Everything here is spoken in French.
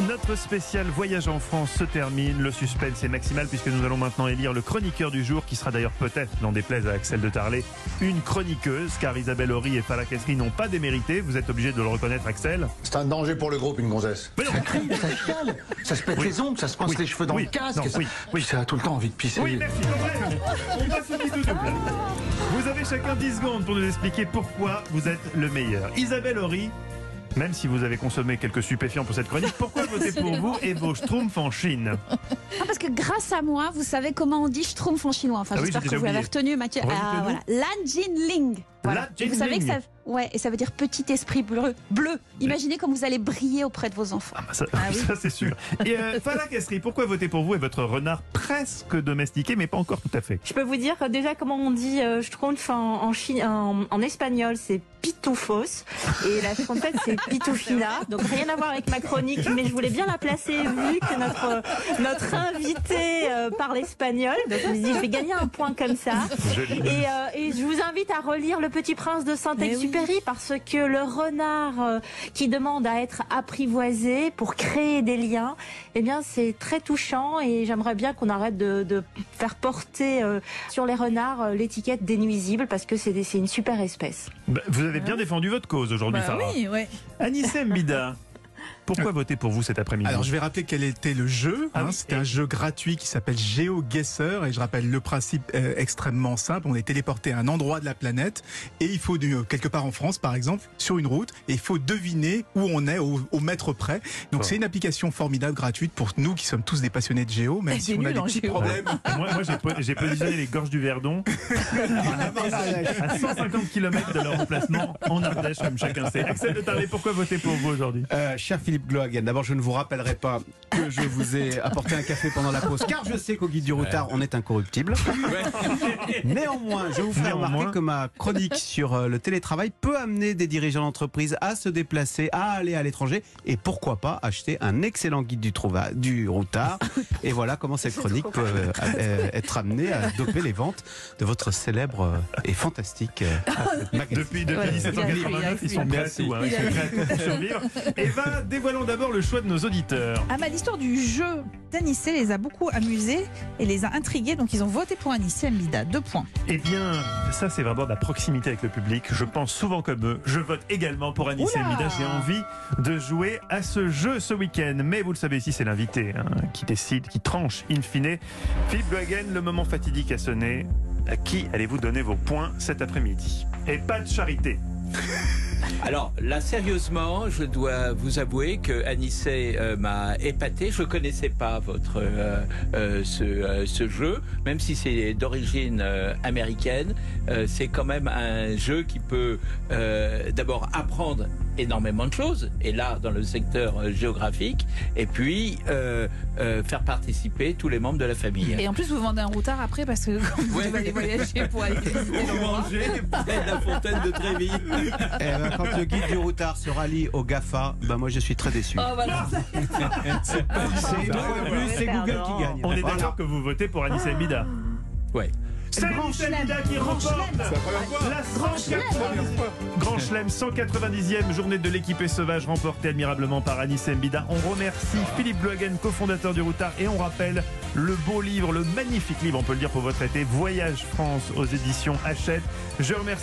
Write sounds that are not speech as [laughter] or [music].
Notre spécial voyage en France se termine. Le suspense est maximal puisque nous allons maintenant élire le chroniqueur du jour qui sera d'ailleurs peut-être, n'en déplaise à Axel de Tarlet, une chroniqueuse car Isabelle Horry et Farah Kessri n'ont pas démérité. Vous êtes obligé de le reconnaître, Axel. C'est un danger pour le groupe, une gonzesse. Mais non. Ça crie, ça chiale, ça se pète Oui. les ongles, ça se pince Oui. les cheveux dans Oui. le casque. Non, ça... oui. Oui. ça a tout le temps envie de pisser. Oui, merci. On passe au double. Vous avez chacun 10 secondes pour nous expliquer pourquoi vous êtes le meilleur. Isabelle Horry, même si vous avez consommé quelques stupéfiants pour cette chronique, pourquoi [laughs] voter pour vous et vos schtroumpfs en Chine? Ah, parce que grâce à moi, vous savez comment on dit schtroumpf en chinois. Enfin, Ah j'espère que vous l'avez retenu, Mathieu. Nous. voilà. Lan. Voilà. Et vous savez que ça, ouais, et ça veut dire petit esprit bleu. Bleu. Imaginez comme vous allez briller auprès de vos enfants. Ah bah ça, Ah oui. [laughs] ça, c'est sûr. Et euh, [laughs] Farah Kessri, pourquoi voter pour vous et votre renard presque domestiqué, mais pas encore tout à fait? Je peux vous dire euh, déjà comment on dit euh, schtroumpf en, en, chi- en, en espagnol, c'est pitufos. Et la schtroumpfette, c'est [laughs] pitufina. Donc rien à voir avec ma chronique, mais je voulais bien la placer vu que notre, notre invité euh, parle espagnol. Donc je me suis dit, je vais gagner un point comme ça. Joli. Et, euh, et je vous invite à relire Le Petit Prince de Saint-Exupéry parce que le renard euh, qui demande à être apprivoisé pour créer des liens, eh bien c'est très touchant et j'aimerais bien qu'on arrête de, de faire porter euh, sur les renards euh, l'étiquette des nuisibles parce que c'est une super espèce. Bah, vous avez bien défendu votre cause aujourd'hui, Bah Farah. oui, ouais. Anissé Mbida, pourquoi voter pour vous cet après-midi Alors je vais rappeler quel était le jeu. Ah hein. oui, C'était et- un jeu gratuit qui s'appelle GeoGuessr et je rappelle le principe euh, extrêmement simple. On est téléporté à un endroit de la planète et il faut du- quelque part en France par exemple sur une route et il faut deviner où on est au, au mètre près. Donc Oh. c'est une application formidable gratuite pour nous qui sommes tous des passionnés de géo, même si on a des petits géo. problèmes. [laughs] Moi, moi, j'ai po- j'ai positionné les gorges du Verdon [laughs] à 150 km de leur emplacement en Ardèche, comme chacun sait. Axel de Tarlet, pourquoi voter pour vous aujourd'hui? Euh, cher Philippe Glohagen, d'abord je ne vous rappellerai pas que je vous ai [laughs] apporté un café pendant la pause, car je sais qu'au guide du routard on est incorruptible. [laughs] Néanmoins, je vous ferai Néanmoins. remarquer que ma chronique sur euh, le télétravail peut amener des dirigeants d'entreprise à se déplacer, à aller à l'étranger, et pourquoi pas acheter un excellent guide du, trouva- du routard. Et voilà comment cette [laughs] chronique peut euh, euh, être amenée à doper les ventes de votre célèbre et fantastique euh, magazine. Depuis, depuis Ouais, 1789, ils sont prêts à tout. hein, ils sont prêts à tout pour survivre. Eva, dévoilons d'abord le choix de nos auditeurs. Ah bah, l'histoire du jeu d'Anissé les a beaucoup amusés et les a intrigués, donc ils ont voté pour Anissé Mbida. Deux points. Eh bien, ça c'est vraiment de la proximité avec le public. Je pense souvent comme eux. Je vote également pour Anis Oula Elmida. J'ai envie de jouer à ce jeu ce week-end. Mais vous le savez ici, c'est l'invité hein, qui décide, qui tranche in fine. Philippe Gohagen, le moment fatidique a sonné. À qui allez-vous donner vos points cet après-midi? Et pas de charité. Alors là, sérieusement, je dois vous avouer que Anissé euh, m'a épaté. Je connaissais pas votre euh, euh, ce, jeu, même si c'est d'origine américaine. C'est quand même un jeu qui peut d'abord apprendre énormément de choses, et là dans le secteur euh, géographique, et puis euh, euh, faire participer tous les membres de la famille. Et en plus, vous vendez un routard après parce que quand vous [laughs] Ouais. aller voyager pour aller l'endroit. manger près de la fontaine de Trévis. Eh ben, quand le guide du routard se rallie au GAFA, ben moi je suis très déçu. Oh, voilà. [laughs] C'est Google qui gagne. On est Voilà. d'accord que vous votez pour Anis Elmida. Ouais. C'est Anis qui remporte la 190 Grand Chelem, 190e journée de l'équipée sauvage remportée admirablement par Anis Mbida. On remercie Philippe Blohagen, cofondateur du Routard, et on rappelle le beau livre, le magnifique livre, on peut le dire pour votre été, Voyage France aux éditions Hachette. Je remercie